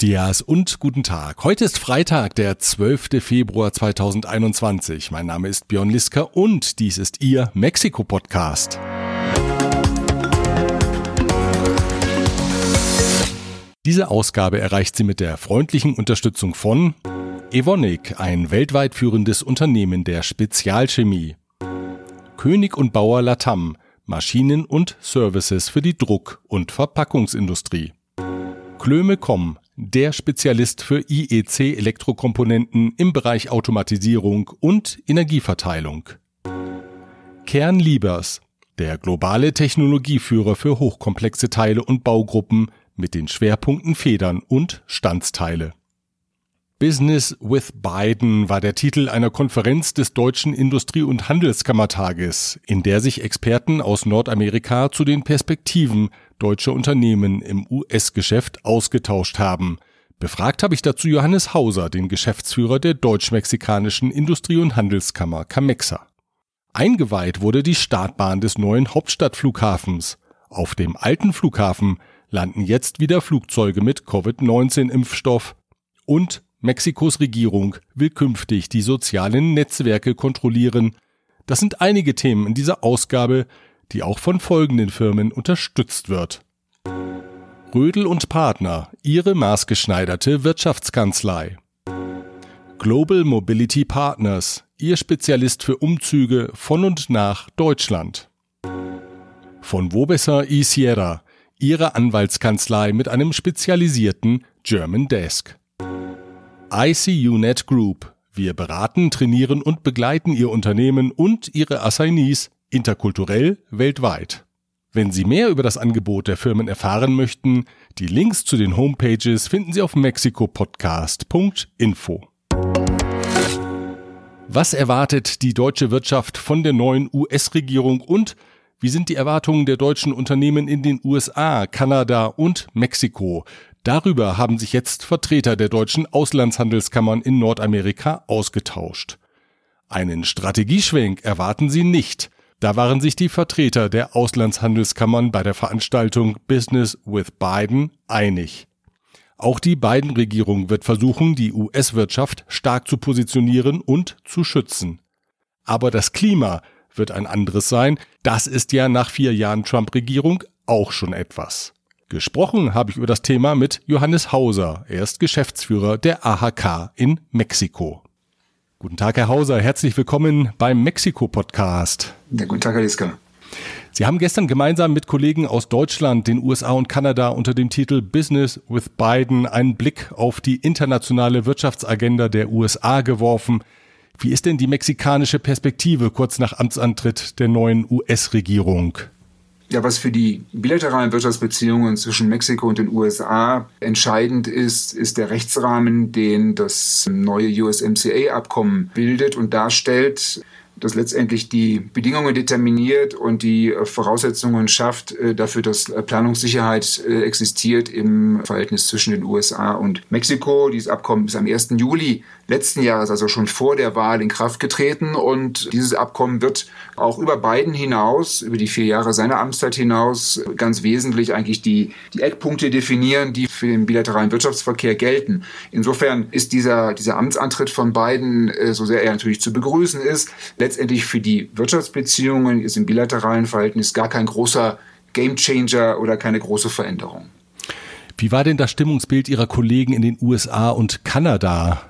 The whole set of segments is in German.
Buenos und guten Tag. Heute ist Freitag, der 12. Februar 2021. Mein Name ist Björn Liska und dies ist Ihr Mexiko-Podcast. Diese Ausgabe erreicht sie mit der freundlichen Unterstützung von Evonik, ein weltweit führendes Unternehmen der Spezialchemie. König und Bauer Latam, Maschinen und Services für die Druck- und Verpackungsindustrie. Klöme.com, der Spezialist für IEC-Elektrokomponenten im Bereich Automatisierung und Energieverteilung. Kernliebers, der globale Technologieführer für hochkomplexe Teile und Baugruppen mit den Schwerpunkten Federn und Standsteile. Business with Biden war der Titel einer Konferenz des Deutschen Industrie- und Handelskammertages, in der sich Experten aus Nordamerika zu den Perspektiven deutscher Unternehmen im US-Geschäft ausgetauscht haben. Befragt habe ich dazu Johannes Hauser, den Geschäftsführer der deutsch-mexikanischen Industrie- und Handelskammer Camexa. Eingeweiht wurde die Startbahn des neuen Hauptstadtflughafens. Auf dem alten Flughafen landen jetzt wieder Flugzeuge mit Covid-19-Impfstoff und Mexikos Regierung will künftig die sozialen Netzwerke kontrollieren. Das sind einige Themen in dieser Ausgabe, die auch von folgenden Firmen unterstützt wird. Rödel und Partner, ihre maßgeschneiderte Wirtschaftskanzlei. Global Mobility Partners, ihr Spezialist für Umzüge von und nach Deutschland. Von Wobesser y Sierra, ihre Anwaltskanzlei mit einem spezialisierten German Desk. ICUNet Group. Wir beraten, trainieren und begleiten Ihr Unternehmen und Ihre Assignees interkulturell weltweit. Wenn Sie mehr über das Angebot der Firmen erfahren möchten, die Links zu den Homepages finden Sie auf mexikopodcast.info. Was erwartet die deutsche Wirtschaft von der neuen US-Regierung und wie sind die Erwartungen der deutschen Unternehmen in den USA, Kanada und Mexiko? Darüber haben sich jetzt Vertreter der deutschen Auslandshandelskammern in Nordamerika ausgetauscht. Einen Strategieschwenk erwarten sie nicht. Da waren sich die Vertreter der Auslandshandelskammern bei der Veranstaltung Business with Biden einig. Auch die Biden-Regierung wird versuchen, die US-Wirtschaft stark zu positionieren und zu schützen. Aber das Klima wird ein anderes sein. Das ist ja nach vier Jahren Trump-Regierung auch schon etwas. Gesprochen habe ich über das Thema mit Johannes Hauser. Er ist Geschäftsführer der AHK in Mexiko. Guten Tag, Herr Hauser. Herzlich willkommen beim Mexiko-Podcast. Ja, guten Tag, Herr Liska. Sie haben gestern gemeinsam mit Kollegen aus Deutschland, den USA und Kanada unter dem Titel Business with Biden einen Blick auf die internationale Wirtschaftsagenda der USA geworfen. Wie ist denn die mexikanische Perspektive kurz nach Amtsantritt der neuen US-Regierung? Ja, was für die bilateralen Wirtschaftsbeziehungen zwischen Mexiko und den USA entscheidend ist, ist der Rechtsrahmen, den das neue USMCA-Abkommen bildet und darstellt das letztendlich die Bedingungen determiniert und die äh, Voraussetzungen schafft äh, dafür, dass äh, Planungssicherheit existiert im Verhältnis zwischen den USA und Mexiko. Dieses Abkommen ist am 1. Juli letzten Jahres, also schon vor der Wahl, in Kraft getreten und dieses Abkommen wird auch über Biden hinaus, über die vier Jahre seiner Amtszeit hinaus, ganz wesentlich eigentlich die, die Eckpunkte definieren, die für den bilateralen Wirtschaftsverkehr gelten. Insofern ist dieser, dieser Amtsantritt von Biden, so sehr er natürlich zu begrüßen ist, letztendlich für die Wirtschaftsbeziehungen ist im bilateralen Verhältnis gar kein großer Gamechanger oder keine große Veränderung. Wie war denn das Stimmungsbild Ihrer Kollegen in den USA und Kanada?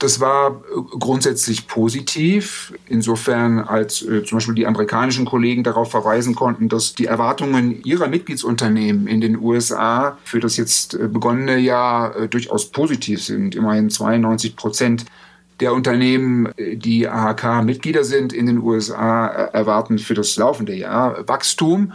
Das war grundsätzlich positiv, insofern als äh, zum Beispiel die amerikanischen Kollegen darauf verweisen konnten, dass die Erwartungen ihrer Mitgliedsunternehmen in den USA für das jetzt äh, begonnene Jahr äh, durchaus positiv sind. Immerhin 92 Prozent der Unternehmen, die AHK-Mitglieder sind in den USA, erwarten für das laufende Jahr Wachstum.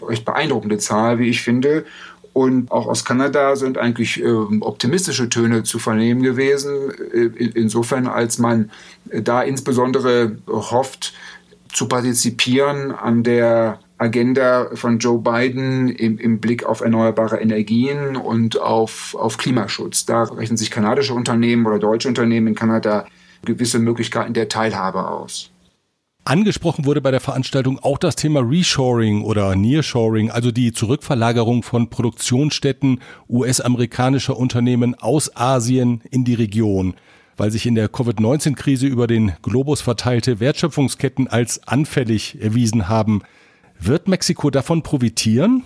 Recht beeindruckende Zahl, wie ich finde. Und auch aus Kanada sind eigentlich äh, optimistische Töne zu vernehmen gewesen. Äh, insofern, als man da insbesondere hofft, zu partizipieren an der Agenda von Joe Biden im, im, Blick auf erneuerbare Energien und auf, auf Klimaschutz. Da rechnen sich kanadische Unternehmen oder deutsche Unternehmen in Kanada gewisse Möglichkeiten der Teilhabe aus. Angesprochen wurde bei der Veranstaltung auch das Thema Reshoring oder Nearshoring, also die Zurückverlagerung von Produktionsstätten US-amerikanischer Unternehmen aus Asien in die Region, weil sich in der Covid-19-Krise über den Globus verteilte Wertschöpfungsketten als anfällig erwiesen haben. Wird Mexiko davon profitieren?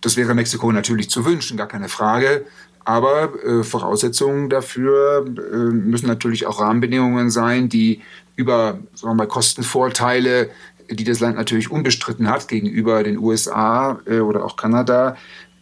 Das wäre Mexiko natürlich zu wünschen, gar keine Frage. Aber äh, Voraussetzungen dafür äh, müssen natürlich auch Rahmenbedingungen sein, die über sagen wir mal, Kostenvorteile, die das Land natürlich unbestritten hat gegenüber den USA äh, oder auch Kanada,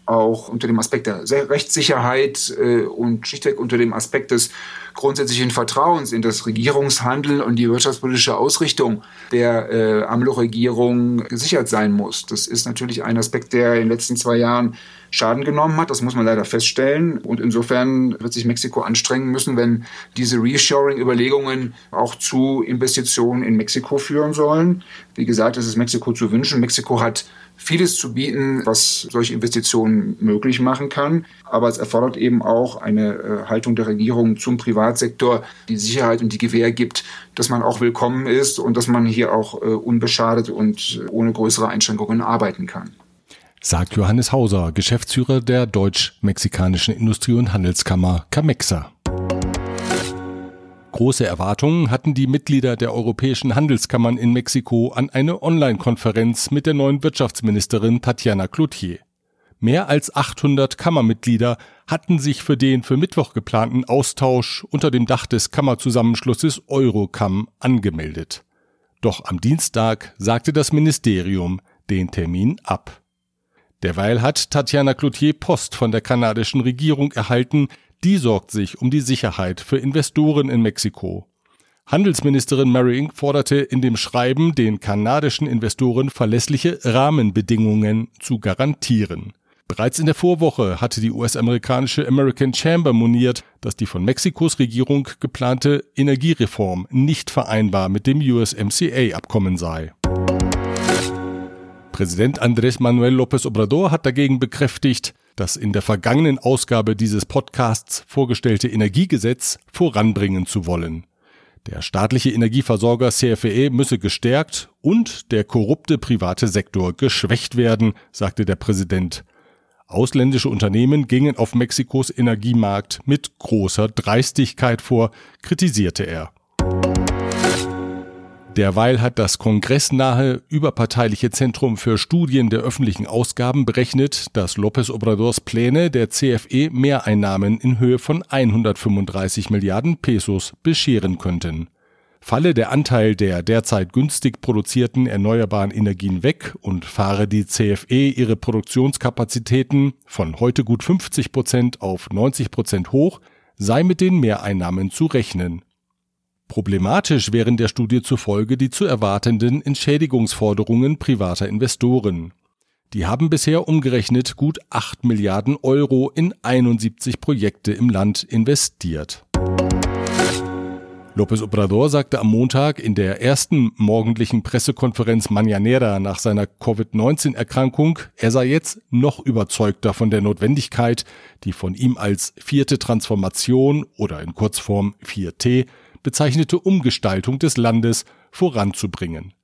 auch unter dem Aspekt der Rechtssicherheit äh, und schlichtweg unter dem Aspekt des grundsätzlichen Vertrauens in das Regierungshandeln und die wirtschaftspolitische Ausrichtung der äh, AMLO-Regierung gesichert sein muss. Das ist natürlich ein Aspekt, der in den letzten zwei Jahren Schaden genommen hat. Das muss man leider feststellen. Und insofern wird sich Mexiko anstrengen müssen, wenn diese Reshoring-Überlegungen auch zu Investitionen in Mexiko führen sollen. Wie gesagt, es ist Mexiko zu wünschen. Mexiko hat vieles zu bieten, was solche Investitionen möglich machen kann. Aber es erfordert eben auch eine äh, Haltung der Regierung zum Privatsektor, die Sicherheit und die Gewähr gibt, dass man auch willkommen ist und dass man hier auch äh, unbeschadet und ohne größere Einschränkungen arbeiten kann sagt Johannes Hauser, Geschäftsführer der Deutsch-Mexikanischen Industrie- und Handelskammer Camexa. Große Erwartungen hatten die Mitglieder der europäischen Handelskammern in Mexiko an eine Online-Konferenz mit der neuen Wirtschaftsministerin Tatjana Cloutier. Mehr als 800 Kammermitglieder hatten sich für den für Mittwoch geplanten Austausch unter dem Dach des Kammerzusammenschlusses Eurocam angemeldet. Doch am Dienstag sagte das Ministerium den Termin ab. Derweil hat Tatjana Cloutier Post von der kanadischen Regierung erhalten, die sorgt sich um die Sicherheit für Investoren in Mexiko. Handelsministerin Mary Inc. forderte in dem Schreiben, den kanadischen Investoren verlässliche Rahmenbedingungen zu garantieren. Bereits in der Vorwoche hatte die US-amerikanische American Chamber moniert, dass die von Mexikos Regierung geplante Energiereform nicht vereinbar mit dem USMCA-Abkommen sei. Präsident Andrés Manuel López Obrador hat dagegen bekräftigt, das in der vergangenen Ausgabe dieses Podcasts vorgestellte Energiegesetz voranbringen zu wollen. Der staatliche Energieversorger CFE müsse gestärkt und der korrupte private Sektor geschwächt werden, sagte der Präsident. Ausländische Unternehmen gingen auf Mexikos Energiemarkt mit großer Dreistigkeit vor, kritisierte er. Derweil hat das kongressnahe überparteiliche Zentrum für Studien der öffentlichen Ausgaben berechnet, dass López Obradors Pläne der CFE Mehreinnahmen in Höhe von 135 Milliarden Pesos bescheren könnten. Falle der Anteil der derzeit günstig produzierten erneuerbaren Energien weg und fahre die CFE ihre Produktionskapazitäten von heute gut 50 Prozent auf 90 Prozent hoch, sei mit den Mehreinnahmen zu rechnen. Problematisch wären der Studie zufolge die zu erwartenden Entschädigungsforderungen privater Investoren. Die haben bisher umgerechnet gut 8 Milliarden Euro in 71 Projekte im Land investiert. López Obrador sagte am Montag in der ersten morgendlichen Pressekonferenz Mañanera nach seiner Covid-19-Erkrankung, er sei jetzt noch überzeugter von der Notwendigkeit, die von ihm als vierte Transformation oder in Kurzform 4T bezeichnete Umgestaltung des Landes voranzubringen.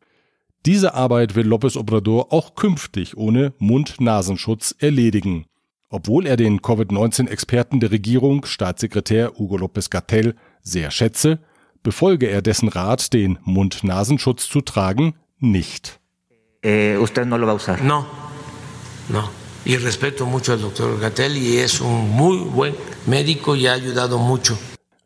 Diese Arbeit will López Obrador auch künftig ohne Mund-Nasenschutz erledigen. Obwohl er den Covid-19-Experten der Regierung, Staatssekretär Hugo López Gatell, sehr schätze, befolge er dessen Rat, den Mund-Nasenschutz zu tragen, nicht. Eh, usted no lo va a usar. No, no. Y respeto mucho al doctor Gatell y es un muy buen médico y ha ayudado mucho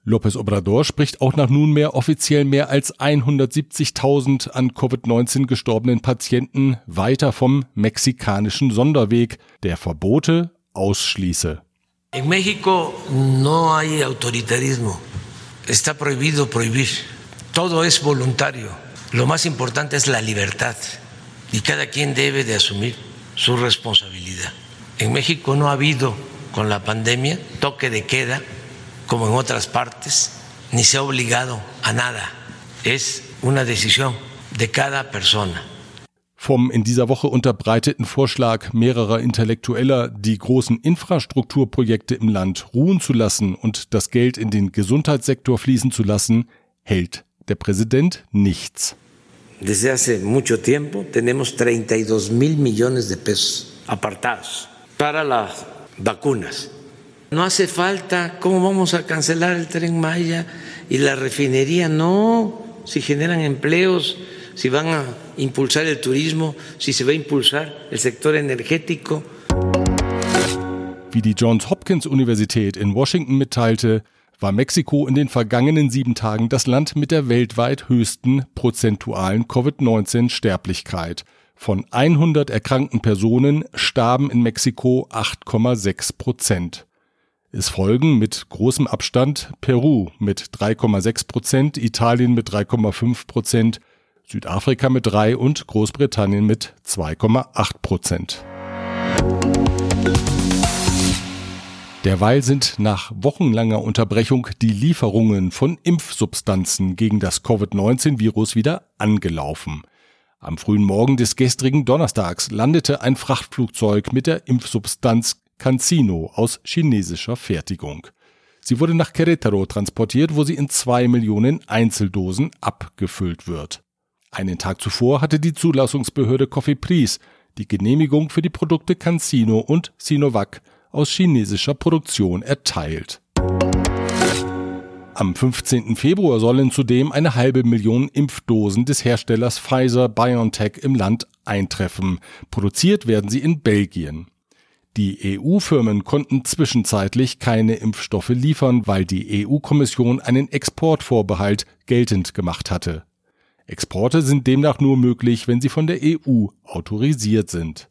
López Obrador spricht auch nach nunmehr offiziell mehr als 170.000 an Covid-19 gestorbenen Patienten weiter vom mexikanischen Sonderweg, der Verbote ausschließe. En México no hay autoritarismo. Está prohibido prohibir. Todo es voluntario. Lo más importante es la libertad y cada quien debe de asumir su responsabilidad. En México no ha habido con la pandemia toque de queda como en otras partes, ni se ha obligado a nada. Es una decisión de cada persona. Vom in dieser Woche unterbreiteten Vorschlag mehrerer Intellektueller, die großen Infrastrukturprojekte im Land ruhen zu lassen und das Geld in den Gesundheitssektor fließen zu lassen, hält der Präsident nichts. desde hace mucho tiempo. Tenemos 32 mil millones de pesos apartados para las vacunas. No hace falta, ¿cómo vamos a cancelar el tren Maya y la refinería? No, si generan empleos, si van a impulsar el turismo, si se va a impulsar el sector energético. Wie die Johns Hopkins Universität in Washington mitteilte, war Mexiko in den vergangenen sieben Tagen das Land mit der weltweit höchsten prozentualen Covid-19-Sterblichkeit. Von 100 erkrankten Personen starben in Mexiko 8,6 Prozent. Es folgen mit großem Abstand Peru mit 3,6 Prozent, Italien mit 3,5 Prozent, Südafrika mit 3 und Großbritannien mit 2,8 Prozent. Derweil sind nach wochenlanger Unterbrechung die Lieferungen von Impfsubstanzen gegen das Covid-19-Virus wieder angelaufen. Am frühen Morgen des gestrigen Donnerstags landete ein Frachtflugzeug mit der Impfsubstanz CanSino aus chinesischer Fertigung. Sie wurde nach Querétaro transportiert, wo sie in zwei Millionen Einzeldosen abgefüllt wird. Einen Tag zuvor hatte die Zulassungsbehörde Cofepris die Genehmigung für die Produkte CanSino und Sinovac aus chinesischer Produktion erteilt. Am 15. Februar sollen zudem eine halbe Million Impfdosen des Herstellers Pfizer BioNTech im Land eintreffen. Produziert werden sie in Belgien. Die EU-Firmen konnten zwischenzeitlich keine Impfstoffe liefern, weil die EU-Kommission einen Exportvorbehalt geltend gemacht hatte. Exporte sind demnach nur möglich, wenn sie von der EU autorisiert sind.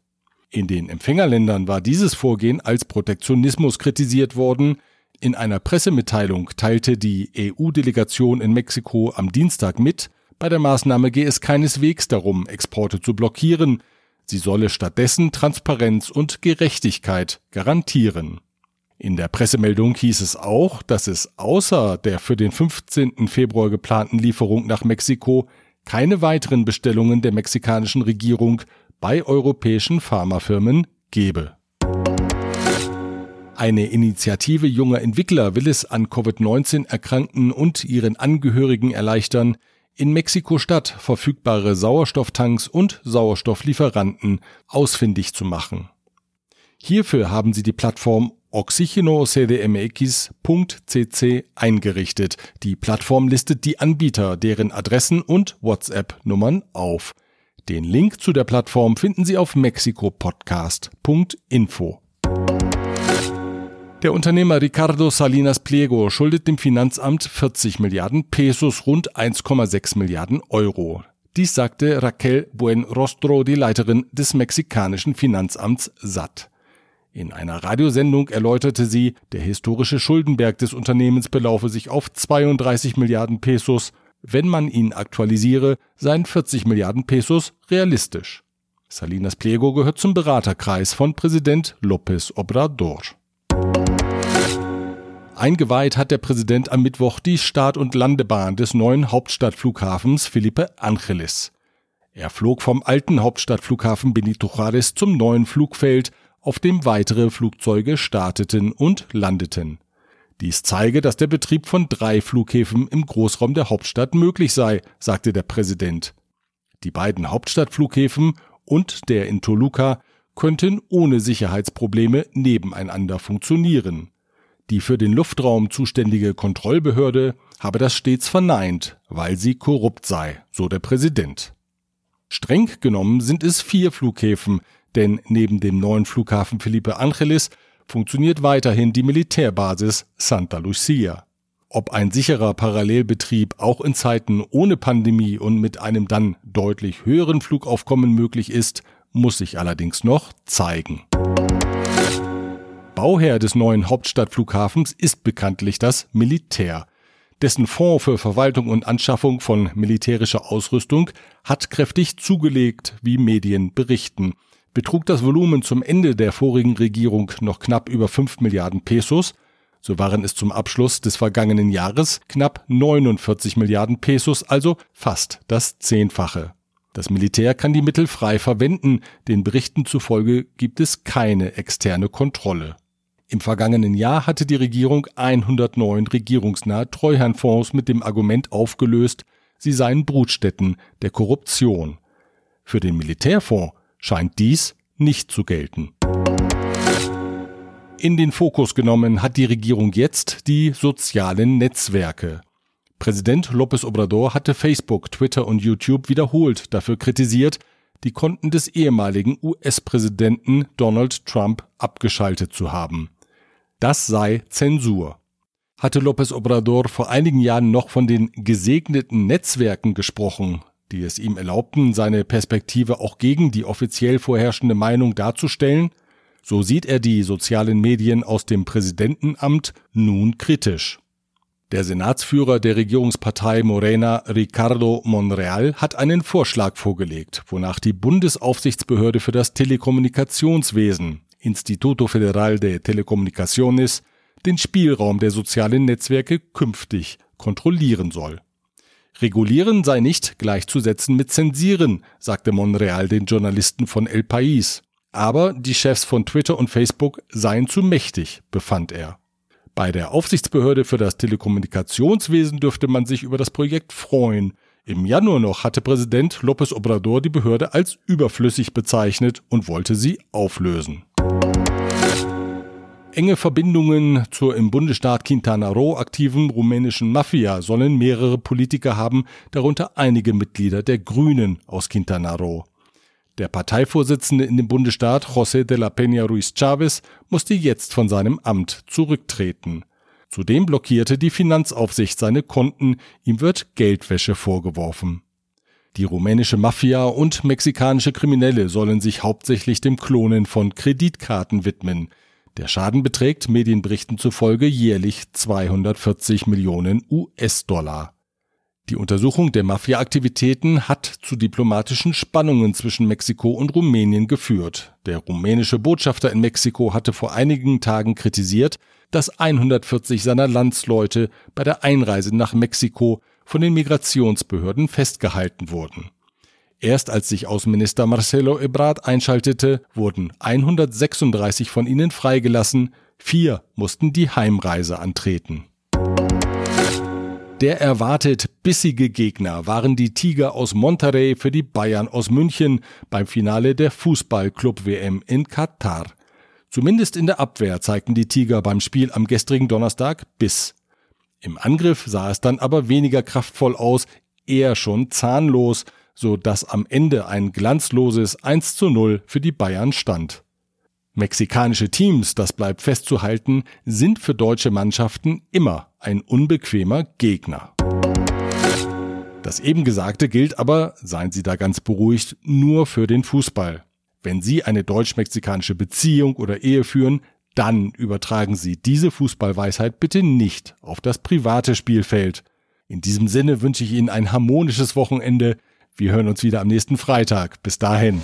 In den Empfängerländern war dieses Vorgehen als Protektionismus kritisiert worden. In einer Pressemitteilung teilte die EU-Delegation in Mexiko am Dienstag mit, bei der Maßnahme gehe es keineswegs darum, Exporte zu blockieren, sie solle stattdessen Transparenz und Gerechtigkeit garantieren. In der Pressemeldung hieß es auch, dass es außer der für den 15. Februar geplanten Lieferung nach Mexiko keine weiteren Bestellungen der mexikanischen Regierung bei europäischen Pharmafirmen gebe. Eine Initiative junger Entwickler will es an Covid-19 Erkrankten und ihren Angehörigen erleichtern, in Mexiko-Stadt verfügbare Sauerstofftanks und Sauerstofflieferanten ausfindig zu machen. Hierfür haben sie die Plattform oxygenocdmx.cc eingerichtet. Die Plattform listet die Anbieter, deren Adressen und WhatsApp-Nummern auf. Den Link zu der Plattform finden Sie auf mexikopodcast.info. Der Unternehmer Ricardo Salinas Pliego schuldet dem Finanzamt 40 Milliarden Pesos, rund 1,6 Milliarden Euro. Dies sagte Raquel Buenrostro, die Leiterin des mexikanischen Finanzamts SAT. In einer Radiosendung erläuterte sie, der historische Schuldenberg des Unternehmens belaufe sich auf 32 Milliarden Pesos, wenn man ihn aktualisiere, seien 40 Milliarden Pesos realistisch. Salinas Pliego gehört zum Beraterkreis von Präsident López Obrador. Eingeweiht hat der Präsident am Mittwoch die Start- und Landebahn des neuen Hauptstadtflughafens Felipe Ángeles. Er flog vom alten Hauptstadtflughafen Benito Juárez zum neuen Flugfeld auf dem weitere Flugzeuge starteten und landeten. Dies zeige, dass der Betrieb von drei Flughäfen im Großraum der Hauptstadt möglich sei, sagte der Präsident. Die beiden Hauptstadtflughäfen und der in Toluca könnten ohne Sicherheitsprobleme nebeneinander funktionieren. Die für den Luftraum zuständige Kontrollbehörde habe das stets verneint, weil sie korrupt sei, so der Präsident. Streng genommen sind es vier Flughäfen, denn neben dem neuen Flughafen Felipe Angelis funktioniert weiterhin die Militärbasis Santa Lucia. Ob ein sicherer Parallelbetrieb auch in Zeiten ohne Pandemie und mit einem dann deutlich höheren Flugaufkommen möglich ist, muss sich allerdings noch zeigen. Bauherr des neuen Hauptstadtflughafens ist bekanntlich das Militär. Dessen Fonds für Verwaltung und Anschaffung von militärischer Ausrüstung hat kräftig zugelegt, wie Medien berichten betrug das Volumen zum Ende der vorigen Regierung noch knapp über 5 Milliarden Pesos, so waren es zum Abschluss des vergangenen Jahres knapp 49 Milliarden Pesos, also fast das Zehnfache. Das Militär kann die Mittel frei verwenden, den Berichten zufolge gibt es keine externe Kontrolle. Im vergangenen Jahr hatte die Regierung 109 regierungsnahe Treuhandfonds mit dem Argument aufgelöst, sie seien Brutstätten der Korruption. Für den Militärfonds scheint dies nicht zu gelten. In den Fokus genommen hat die Regierung jetzt die sozialen Netzwerke. Präsident López Obrador hatte Facebook, Twitter und YouTube wiederholt dafür kritisiert, die Konten des ehemaligen US-Präsidenten Donald Trump abgeschaltet zu haben. Das sei Zensur. Hatte López Obrador vor einigen Jahren noch von den gesegneten Netzwerken gesprochen, die es ihm erlaubten, seine Perspektive auch gegen die offiziell vorherrschende Meinung darzustellen, so sieht er die sozialen Medien aus dem Präsidentenamt nun kritisch. Der Senatsführer der Regierungspartei Morena, Ricardo Monreal, hat einen Vorschlag vorgelegt, wonach die Bundesaufsichtsbehörde für das Telekommunikationswesen, Instituto Federal de Telecomunicaciones, den Spielraum der sozialen Netzwerke künftig kontrollieren soll. Regulieren sei nicht gleichzusetzen mit Zensieren, sagte Monreal den Journalisten von El País. Aber die Chefs von Twitter und Facebook seien zu mächtig, befand er. Bei der Aufsichtsbehörde für das Telekommunikationswesen dürfte man sich über das Projekt freuen. Im Januar noch hatte Präsident López Obrador die Behörde als überflüssig bezeichnet und wollte sie auflösen. Enge Verbindungen zur im Bundesstaat Quintana Roo aktiven rumänischen Mafia sollen mehrere Politiker haben, darunter einige Mitglieder der Grünen aus Quintana Roo. Der Parteivorsitzende in dem Bundesstaat, José de la Peña Ruiz Chávez, musste jetzt von seinem Amt zurücktreten. Zudem blockierte die Finanzaufsicht seine Konten, ihm wird Geldwäsche vorgeworfen. Die rumänische Mafia und mexikanische Kriminelle sollen sich hauptsächlich dem Klonen von Kreditkarten widmen. Der Schaden beträgt Medienberichten zufolge jährlich 240 Millionen US-Dollar. Die Untersuchung der Mafia-Aktivitäten hat zu diplomatischen Spannungen zwischen Mexiko und Rumänien geführt. Der rumänische Botschafter in Mexiko hatte vor einigen Tagen kritisiert, dass 140 seiner Landsleute bei der Einreise nach Mexiko von den Migrationsbehörden festgehalten wurden. Erst als sich Außenminister Marcelo Ebrard einschaltete, wurden 136 von ihnen freigelassen, vier mussten die Heimreise antreten. Der erwartet bissige Gegner waren die Tiger aus Monterrey für die Bayern aus München beim Finale der Fußball-Club-WM in Katar. Zumindest in der Abwehr zeigten die Tiger beim Spiel am gestrigen Donnerstag Biss. Im Angriff sah es dann aber weniger kraftvoll aus, eher schon zahnlos, so dass am Ende ein glanzloses 1 zu 0 für die Bayern stand. Mexikanische Teams, das bleibt festzuhalten, sind für deutsche Mannschaften immer ein unbequemer Gegner. Das eben Gesagte gilt aber, seien Sie da ganz beruhigt, nur für den Fußball. Wenn Sie eine deutsch-mexikanische Beziehung oder Ehe führen, dann übertragen Sie diese Fußballweisheit bitte nicht auf das private Spielfeld. In diesem Sinne wünsche ich Ihnen ein harmonisches Wochenende. Wir hören uns wieder am nächsten Freitag. Bis dahin.